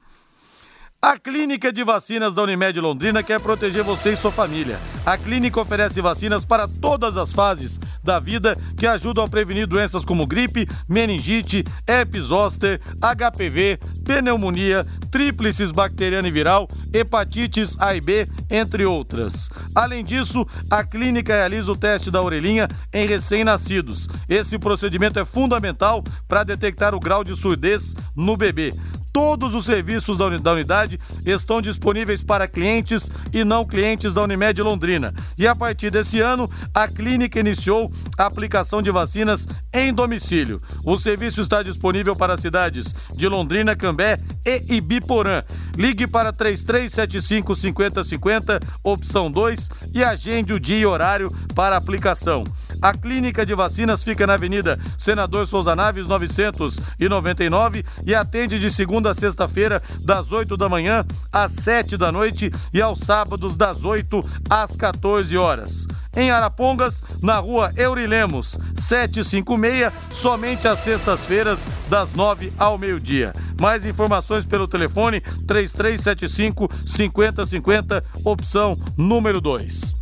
A Clínica de Vacinas da Unimed Londrina quer proteger você e sua família. A clínica oferece vacinas para todas as fases da vida que ajudam a prevenir doenças como gripe, meningite, herpes zoster, HPV, pneumonia, tríplices bacteriana e viral, hepatites A e B, entre outras. Além disso, a clínica realiza o teste da orelhinha em recém-nascidos. Esse procedimento é fundamental para detectar o grau de surdez no bebê. Todos os serviços da unidade estão disponíveis para clientes e não clientes da Unimed Londrina. E a partir desse ano, a clínica iniciou a aplicação de vacinas em domicílio. O serviço está disponível para as cidades de Londrina, Cambé e Ibiporã. Ligue para 3375 5050, opção 2 e agende o dia e horário para aplicação. A clínica de vacinas fica na Avenida Senador Souza Naves 999 e atende de segunda a sexta-feira, das 8 da manhã às 7 da noite e aos sábados, das 8 às 14 horas. Em Arapongas, na rua Eurilemos, 756, somente às sextas-feiras, das 9 ao meio-dia. Mais informações pelo telefone 3375 5050, opção número 2.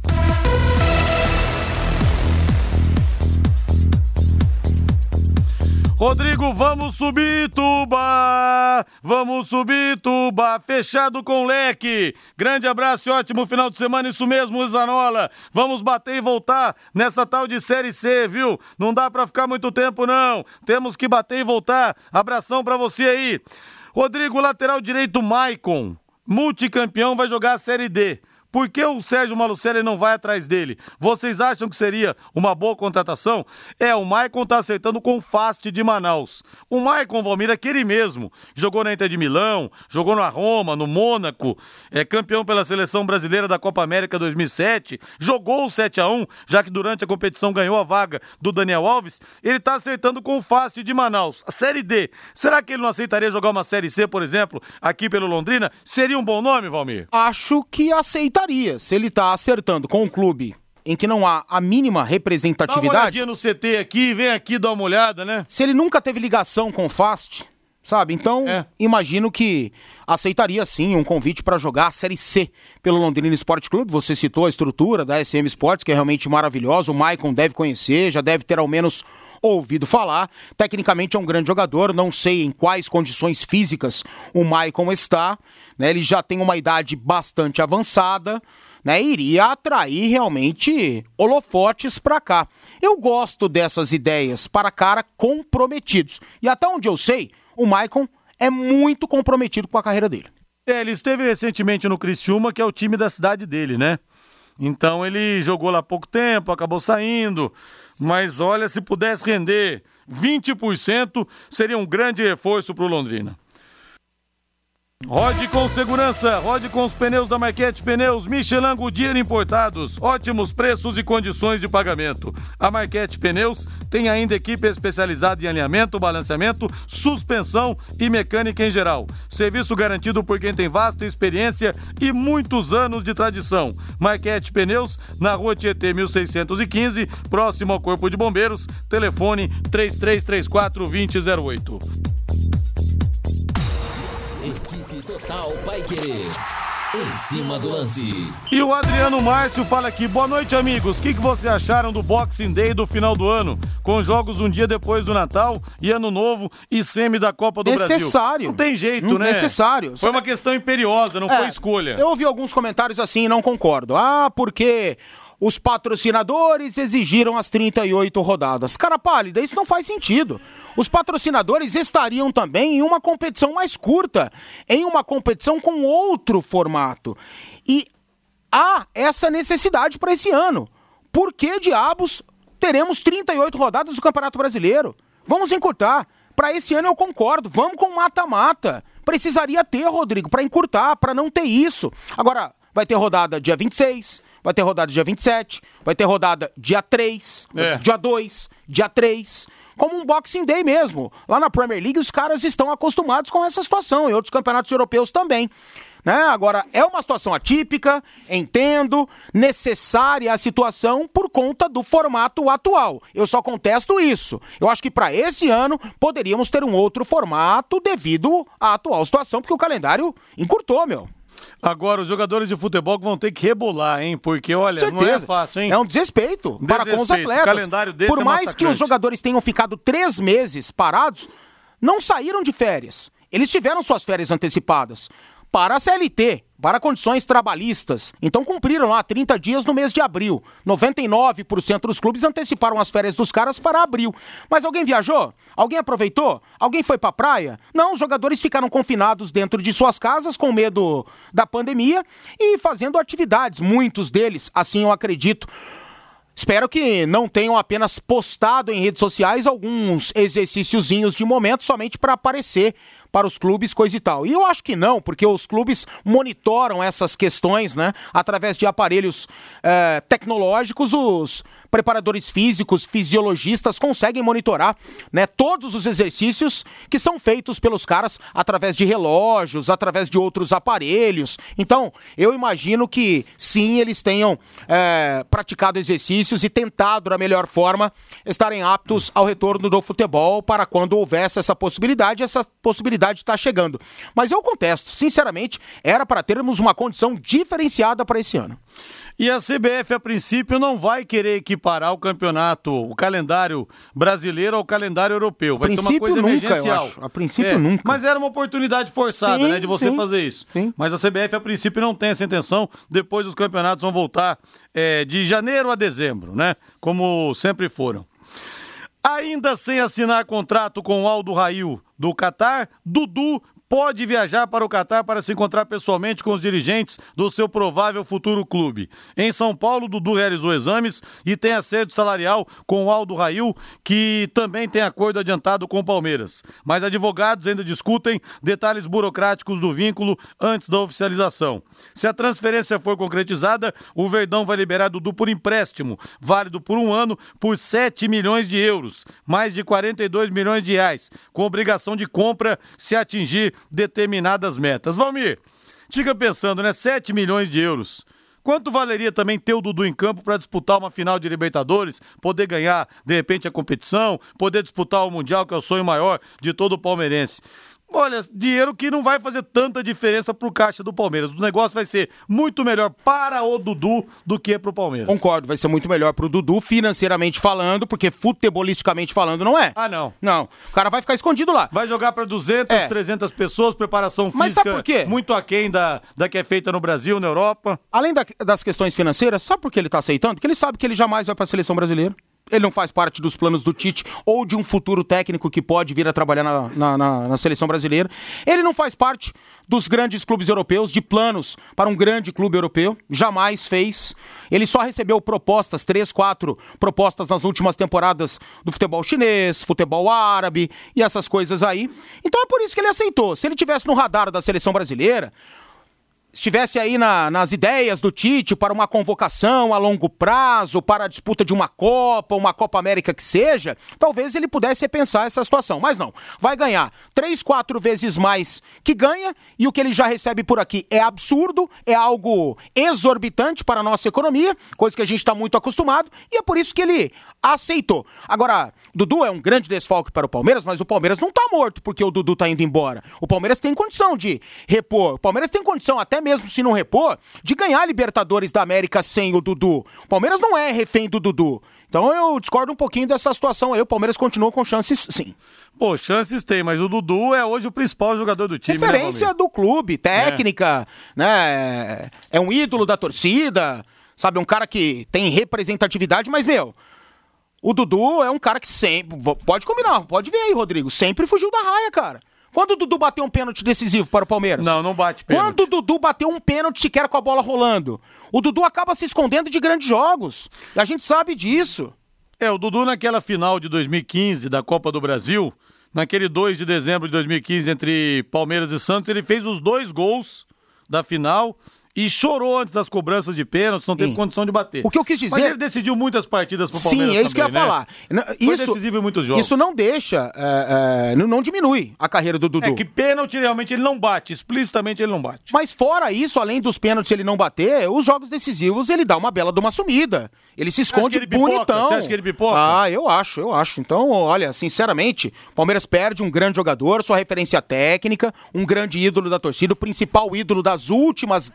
Rodrigo, vamos subir, Tuba! Vamos subir, Tuba! Fechado com leque. Grande abraço e ótimo final de semana, isso mesmo, Zanola. Vamos bater e voltar nessa tal de Série C, viu? Não dá pra ficar muito tempo, não. Temos que bater e voltar. Abração pra você aí. Rodrigo, lateral direito, Maicon. Multicampeão vai jogar a Série D. Por que o Sérgio Malucelli não vai atrás dele? Vocês acham que seria uma boa contratação? É, o Maicon tá acertando com o Fast de Manaus. O Maicon Valmir é aquele mesmo. Jogou na Inter de Milão, jogou na Roma, no Mônaco, é campeão pela seleção brasileira da Copa América 2007, jogou o 7 a 1 já que durante a competição ganhou a vaga do Daniel Alves. Ele tá acertando com o Fast de Manaus. A Série D. Será que ele não aceitaria jogar uma Série C, por exemplo, aqui pelo Londrina? Seria um bom nome, Valmir? Acho que aceitaria. Se ele tá acertando com um clube em que não há a mínima Dá uma representatividade. olhadinha no CT aqui, vem aqui dar uma olhada, né? Se ele nunca teve ligação com o Fast, sabe? Então, É. imagino que aceitaria sim um convite para jogar a Série C pelo Londrina Esporte Clube. Você citou a estrutura da SM Sports, que é realmente maravilhosa. O Maicon deve conhecer, já deve ter ao menos ouvido falar. Tecnicamente é um grande jogador, não sei em quais condições físicas o Maicon está. Né? Ele já tem uma idade bastante avançada. Né, iria atrair realmente holofotes para cá. Eu gosto dessas ideias para cara comprometidos. E até onde eu sei, o Maicon é muito comprometido com a carreira dele. É, ele esteve recentemente no Criciúma, que é o time da cidade dele, né? Então ele jogou lá pouco tempo, acabou saindo. Mas olha, se pudesse render 20%, seria um grande reforço para o Londrina. Rode com segurança, rode com os pneus da Marquete Pneus Michelin Goodyear importados, ótimos preços e condições de pagamento. A Marquete Pneus tem ainda equipe especializada em alinhamento, balanceamento, suspensão e mecânica em geral. Serviço garantido por quem tem vasta experiência e muitos anos de tradição. Marquete Pneus, na rua Tietê 1615, próximo ao Corpo de Bombeiros, telefone 3334 2008. Equipe Total Paiquerê. Em cima do lance. E o Adriano Márcio fala aqui, boa noite amigos, o que, que vocês acharam do Boxing Day do final do ano? Com jogos um dia depois do Natal e Ano Novo e semi da Copa do Brasil. Necessário. Não tem jeito, Hum, né? necessário. Foi uma questão imperiosa, não É, foi escolha. Eu ouvi alguns comentários assim e não concordo. Ah, porque os patrocinadores exigiram as 38 rodadas. Cara pálida, isso não faz sentido. Os patrocinadores estariam também em uma competição mais curta, em uma competição com outro formato. E há essa necessidade para esse ano. Por que diabos teremos 38 rodadas do Campeonato Brasileiro? Vamos encurtar. Para esse ano eu concordo. Vamos com mata-mata. Precisaria ter, Rodrigo, para encurtar, para não ter isso. Agora, vai ter rodada dia 26, vai ter rodada dia 27, vai ter rodada dia 3, É. dia 2, dia 3. Como um Boxing Day mesmo. Lá na Premier League os caras estão acostumados com essa situação e outros campeonatos europeus também. Né? Agora, é uma situação atípica, entendo, necessária a situação por conta do formato atual. Eu só contesto isso. Eu acho que para esse ano poderíamos ter um outro formato devido à atual situação, porque o calendário encurtou, meu. Agora, os jogadores de futebol vão ter que rebolar, hein? Porque, olha, não é fácil, hein? É um desrespeito, para com os Desrespeito. atletas. Calendário desse Por é mais que massacrante. os jogadores tenham ficado três meses parados, não saíram de férias. Eles tiveram suas férias antecipadas para a CLT, para condições trabalhistas. Então cumpriram lá 30 dias no mês de abril. 99% dos clubes anteciparam as férias dos caras para abril. Mas alguém viajou? Alguém aproveitou? Alguém foi pra praia? Não, os jogadores ficaram confinados dentro de suas casas com medo da pandemia e fazendo atividades, muitos deles, assim eu acredito. Espero que não tenham apenas postado em redes sociais alguns exercíciozinhos de momento somente para aparecer para os clubes, coisa e tal. E eu acho que não, porque os clubes monitoram essas questões, né? Através de aparelhos eh, tecnológicos, os preparadores físicos, fisiologistas conseguem monitorar, né? Todos os exercícios que são feitos pelos caras através de relógios, através de outros aparelhos. Então, eu imagino que sim, eles tenham eh, praticado exercícios e tentado, da melhor forma, estarem aptos ao retorno do futebol para quando houvesse essa possibilidade, essa possibilidade está chegando. Mas eu contesto, sinceramente, era para termos uma condição diferenciada para esse ano. E a CBF, a princípio, não vai querer equiparar o campeonato, o calendário brasileiro ao calendário europeu. Vai ser uma coisa nunca, eu emergencial. acho. A princípio, É, nunca. Mas era uma oportunidade forçada, Sim, né, de você sim, fazer isso. sim. Mas a CBF, a princípio, não tem essa intenção. Depois os campeonatos vão voltar é, de janeiro a dezembro, né? Como sempre foram. Ainda sem assinar contrato com o Aldo Rail do Catar, Dudu pode viajar para o Catar para se encontrar pessoalmente com os dirigentes do seu provável futuro clube. Em São Paulo, Dudu realizou exames e tem acerto salarial com o Aldo Rail, que também tem acordo adiantado com o Palmeiras. Mas advogados ainda discutem detalhes burocráticos do vínculo antes da oficialização. Se a transferência for concretizada, o Verdão vai liberar Dudu por empréstimo, válido por um ano, por 7 milhões de euros, mais de 42 milhões de reais, com obrigação de compra se atingir determinadas metas. Valmir, fica pensando, né? 7 milhões de euros. Quanto valeria também ter o Dudu em campo para disputar uma final de Libertadores, poder ganhar, de repente, a competição, poder disputar o Mundial, que é o sonho maior de todo palmeirense? Olha, dinheiro que não vai fazer tanta diferença pro caixa do Palmeiras. O negócio vai ser muito melhor para o Dudu do que pro Palmeiras. Concordo, vai ser muito melhor pro Dudu, financeiramente falando, porque futebolisticamente falando não é. Ah, não. Não. O cara vai ficar escondido lá. Vai jogar para 200, É. 300 pessoas, preparação física Mas sabe por quê? muito aquém da, da que é feita no Brasil, na Europa. Além da- das questões financeiras, sabe por que ele tá aceitando? Porque ele sabe que ele jamais vai pra seleção brasileira. Ele não faz parte dos planos do Tite ou de um futuro técnico que pode vir a trabalhar na, na- na- na seleção brasileira. Ele não faz parte dos grandes clubes europeus, de planos para um grande clube europeu. Jamais fez. Ele só recebeu propostas, três, quatro propostas nas últimas temporadas do futebol chinês, futebol árabe e essas coisas aí. Então é por isso que ele aceitou. Se ele tivesse no radar da seleção brasileira, estivesse aí na- nas ideias do Tite para uma convocação a longo prazo, para a disputa de uma Copa, uma Copa América que seja, talvez ele pudesse repensar essa situação. Mas não. Vai ganhar três, quatro vezes mais que ganha e o que ele já recebe por aqui é absurdo, é algo exorbitante para a nossa economia, coisa que a gente está muito acostumado e é por isso que ele aceitou. Agora, Dudu é um grande desfalque para o Palmeiras, mas o Palmeiras não está morto porque o Dudu está indo embora. O Palmeiras tem condição de repor. O Palmeiras tem condição, até mesmo se não repor, de ganhar a Libertadores da América sem o Dudu. O Palmeiras não é refém do Dudu. Então eu discordo um pouquinho dessa situação aí. O Palmeiras continua com chances, sim. Pô, chances tem, mas o Dudu é hoje o principal jogador do time. né, Referência Valmir? do clube, técnica, né? É um ídolo da torcida, sabe? Um cara que tem representatividade, mas, meu, o Dudu é um cara que sempre. Pode combinar, pode ver aí, Rodrigo. Sempre fugiu da raia, cara. Quando o Dudu bateu um pênalti decisivo para o Palmeiras? Não, não bate pênalti. Quando o Dudu bateu um pênalti sequer com a bola rolando? O Dudu acaba se escondendo de grandes jogos. E a gente sabe disso. É, o Dudu naquela final de 2015 da Copa do Brasil, naquele 2 de dezembro de 2015 entre Palmeiras e Santos, ele fez os dois gols da final e chorou antes das cobranças de pênaltis, não teve Sim. condição de bater. O que eu quis dizer- Mas ele decidiu muitas partidas pro Palmeiras Sim, é isso que eu ia também, né? falar. N- Foi Isso, decisivo em muitos jogos. Isso não deixa, é, é, não- não diminui a carreira do Dudu. É que pênalti realmente ele não bate, explicitamente ele não bate. Mas fora isso, além dos pênaltis ele não bater, os jogos decisivos ele dá uma bela de uma sumida. Ele se esconde bonitão. Você acha que ele pipoca? Ah, eu acho, eu acho. Então, olha, sinceramente, o Palmeiras perde um grande jogador, sua referência técnica, um grande ídolo da torcida, o principal ídolo das últimas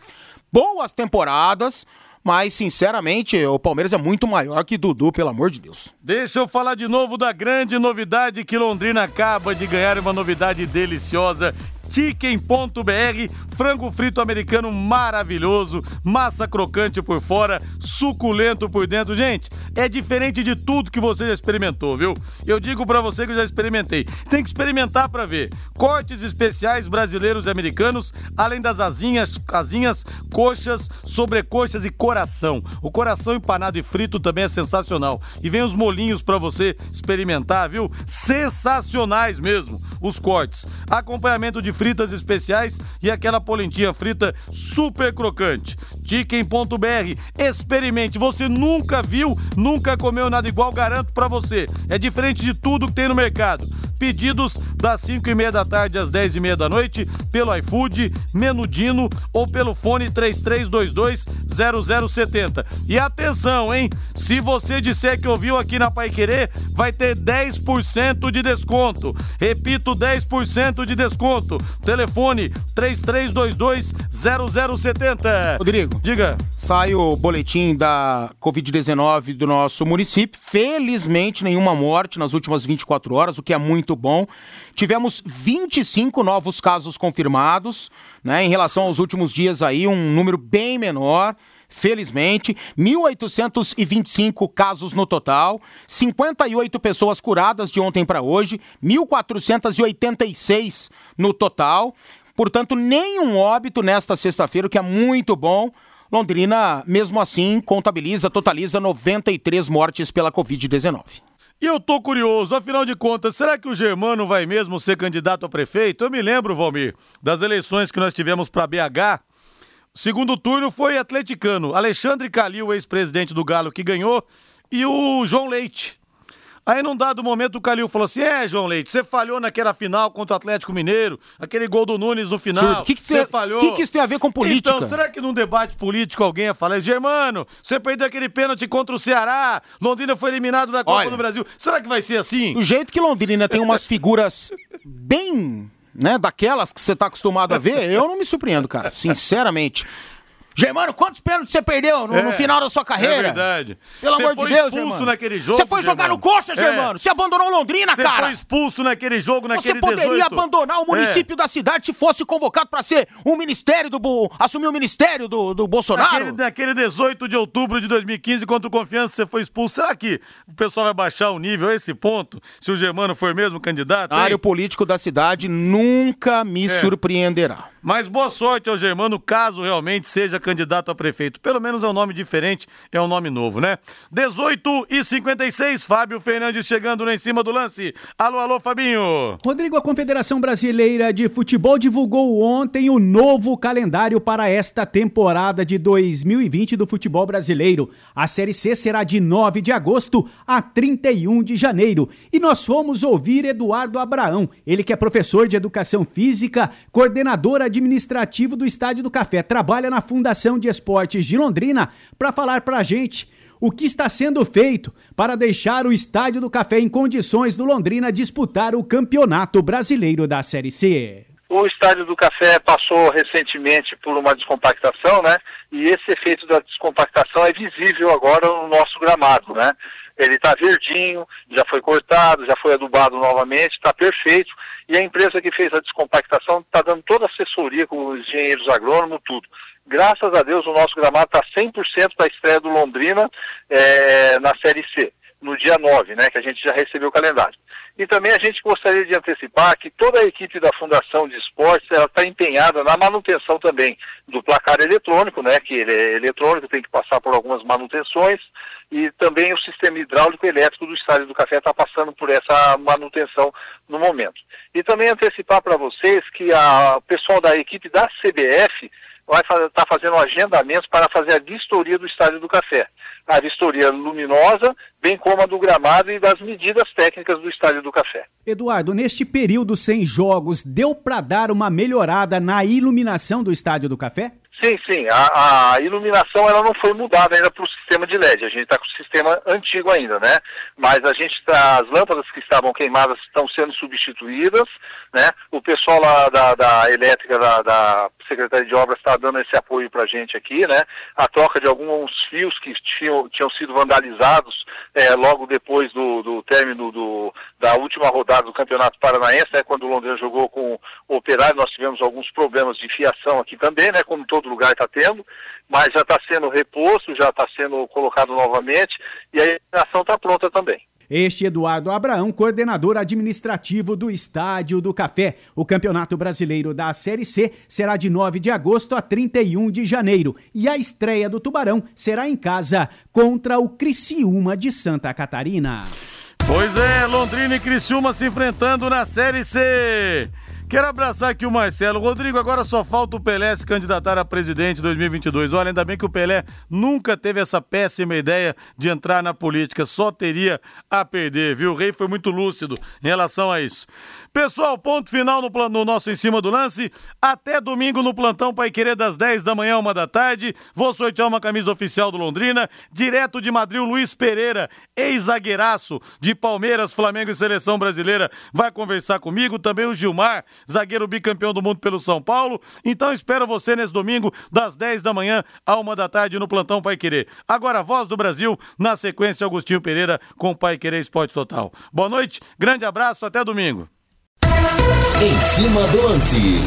boas temporadas. Mas, sinceramente, o Palmeiras é muito maior que Dudu, pelo amor de Deus. Deixa eu falar de novo da grande novidade que Londrina acaba de ganhar, uma novidade deliciosa. Chicken.br, frango frito americano maravilhoso, massa crocante por fora, suculento por dentro. Gente, é diferente de tudo que você já experimentou, viu? Eu digo pra você que eu já experimentei. Tem que experimentar pra ver. Cortes especiais brasileiros e americanos, além das asinhas, asinhas, coxas, sobrecoxas e coração. O coração empanado e frito também é sensacional. E vem os molinhos pra você experimentar, viu? Sensacionais mesmo, os cortes. Acompanhamento de fritas especiais e aquela polentinha frita super crocante. Chicken.br, experimente. Você nunca viu, nunca comeu nada igual, garanto pra você. É diferente de tudo que tem no mercado. Pedidos das 5 e meia da tarde às 10 e meia da noite pelo iFood, Menudino ou pelo fone 3322-0070. E atenção, hein? Se você disser que ouviu aqui na Pai Querer, vai ter 10% de desconto. Repito, 10% de desconto. Telefone 3322-0070. Rodrigo. Diga. Sai o boletim da Covid-19 do nosso município. Felizmente, nenhuma morte nas últimas 24 horas, o que é muito bom. Tivemos 25 novos casos confirmados, né? Em relação aos últimos dias aí, um número bem menor. felizmente. 1.825 casos no total, 58 pessoas curadas de ontem para hoje, 1.486 no total. Portanto, nenhum óbito nesta sexta-feira, o que é muito bom. Londrina, mesmo assim, contabiliza, totaliza 93 mortes pela Covid-19. E eu tô curioso, afinal de contas, será que o Germano vai mesmo ser candidato a prefeito? Eu me lembro, Valmir, das eleições que nós tivemos para BH. Segundo turno foi atleticano. Alexandre Calil, ex-presidente do Galo, que ganhou, e o João Leite. Aí, num dado momento, o Calil falou assim: É, João Leite, você falhou naquela final contra o Atlético Mineiro, aquele gol do Nunes no final. O que, que, você falhou. que, que isso tem a ver com política? Então, será que num debate político alguém ia falar, Germano, você perdeu aquele pênalti contra o Ceará, Londrina foi eliminado da Copa Olha. do Brasil. Será que vai ser assim? Do jeito que Londrina tem umas figuras bem, né, daquelas que você tá acostumado a ver, eu não me surpreendo, cara, sinceramente. Germano, quantos pênaltis você perdeu no, no É, final da sua carreira? É verdade. Pelo Você amor de Deus, expulso Germano. naquele jogo. Você foi jogar Germano. no coxa, É. Germano. Você abandonou Londrina, Você cara. foi expulso naquele jogo, naquele Você poderia 18. abandonar o município da cidade se fosse convocado para ser um ministério do assumir o ministério do, do Bolsonaro. Naquele, naquele 18 de outubro de 2015, contra o Confiança, você foi expulso. Será que o pessoal vai baixar o nível a esse ponto? Se o Germano for mesmo candidato? hein? área político da cidade nunca me É. surpreenderá. Mas boa sorte ao Germano, caso realmente seja candidato a prefeito. Pelo menos é um nome diferente, é um nome novo, né? 18 e 56, Fábio Fernandes chegando lá em cima do lance. Alô, alô, Fabinho. Rodrigo, a Confederação Brasileira de Futebol divulgou ontem o novo calendário para esta temporada de 2020 do futebol brasileiro. A Série C será de 9 de agosto a 31 de janeiro. E nós fomos ouvir Eduardo Abraão, ele que é professor de Educação Física, coordenador administrativo do Estádio do Café, trabalha na Fundação de Esportes de Londrina, para falar para a gente o que está sendo feito para deixar o Estádio do Café em condições do Londrina disputar o Campeonato Brasileiro da Série C. O Estádio do Café passou recentemente por uma descompactação, né? E esse efeito da descompactação é visível agora no nosso gramado, né? Ele está verdinho, já foi cortado, já foi adubado novamente, está perfeito. E a empresa que fez a descompactação está dando toda a assessoria com os engenheiros agrônomos, tudo. Graças a Deus o nosso gramado está 100% para a estreia do Londrina eh, na Série C no dia 9, né, que a gente já recebeu o calendário. E também a gente gostaria de antecipar que toda a equipe da Fundação de Esportes está empenhada na manutenção também do placar eletrônico, né, que ele é eletrônico, tem que passar por algumas manutenções, e também o sistema hidráulico elétrico do Estádio do Café está passando por essa manutenção no momento. E também antecipar para vocês que a, o pessoal da equipe da CBF vai estar tá fazendo agendamentos para fazer a vistoria do Estádio do Café. A vistoria luminosa, bem como a do gramado e das medidas técnicas do Estádio do Café. Eduardo, neste período sem jogos, deu para dar uma melhorada na iluminação do Estádio do Café? Sim, sim. A, a iluminação ela não foi mudada ainda para o sistema de LED. A gente está com o sistema antigo ainda, né? Mas a gente tá, as lâmpadas que estavam queimadas estão sendo substituídas, né? O pessoal lá da, da elétrica da, da Secretaria de Obras está dando esse apoio para a gente aqui, né? A troca de alguns fios que tinham, tinham sido vandalizados é, logo depois do, do término do, da última rodada do Campeonato Paranaense, né? Quando o Londrina jogou com o Operário, nós tivemos alguns problemas de fiação aqui também, né? Como todo lugar está tendo, mas já está sendo reposto, já está sendo colocado novamente e a iluminação está pronta também. Este Eduardo Abraão, coordenador administrativo do Estádio do Café. O Campeonato Brasileiro da Série C será de 9 de agosto a 31 de janeiro. E a estreia do Tubarão será em casa contra o Criciúma de Santa Catarina. Pois é, Londrina e Criciúma se enfrentando na Série C. Quero abraçar aqui o Marcelo. Rodrigo, agora só falta o Pelé se candidatar a presidente em 2022. Olha, ainda bem que o Pelé nunca teve essa péssima ideia de entrar na política. Só teria a perder, viu? O rei foi muito lúcido em relação a isso. Pessoal, ponto final no, no nosso Em Cima do Lance. Até domingo no plantão Pai Querer das 10 da manhã, uma da tarde. Vou sortear uma camisa oficial do Londrina. Direto de Madrid, Luiz Pereira, ex-zagueiraço de Palmeiras, Flamengo e Seleção Brasileira, vai conversar comigo. Também o Gilmar, zagueiro bicampeão do mundo pelo São Paulo. Então espero você nesse domingo, das 10 da manhã à uma da tarde, no Plantão Pai Querer. Agora, voz do Brasil, na sequência, Agostinho Pereira com Pai Querer Esporte Total. Boa noite, grande abraço, até domingo. Em cima do lance.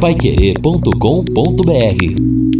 paiquerê.com.br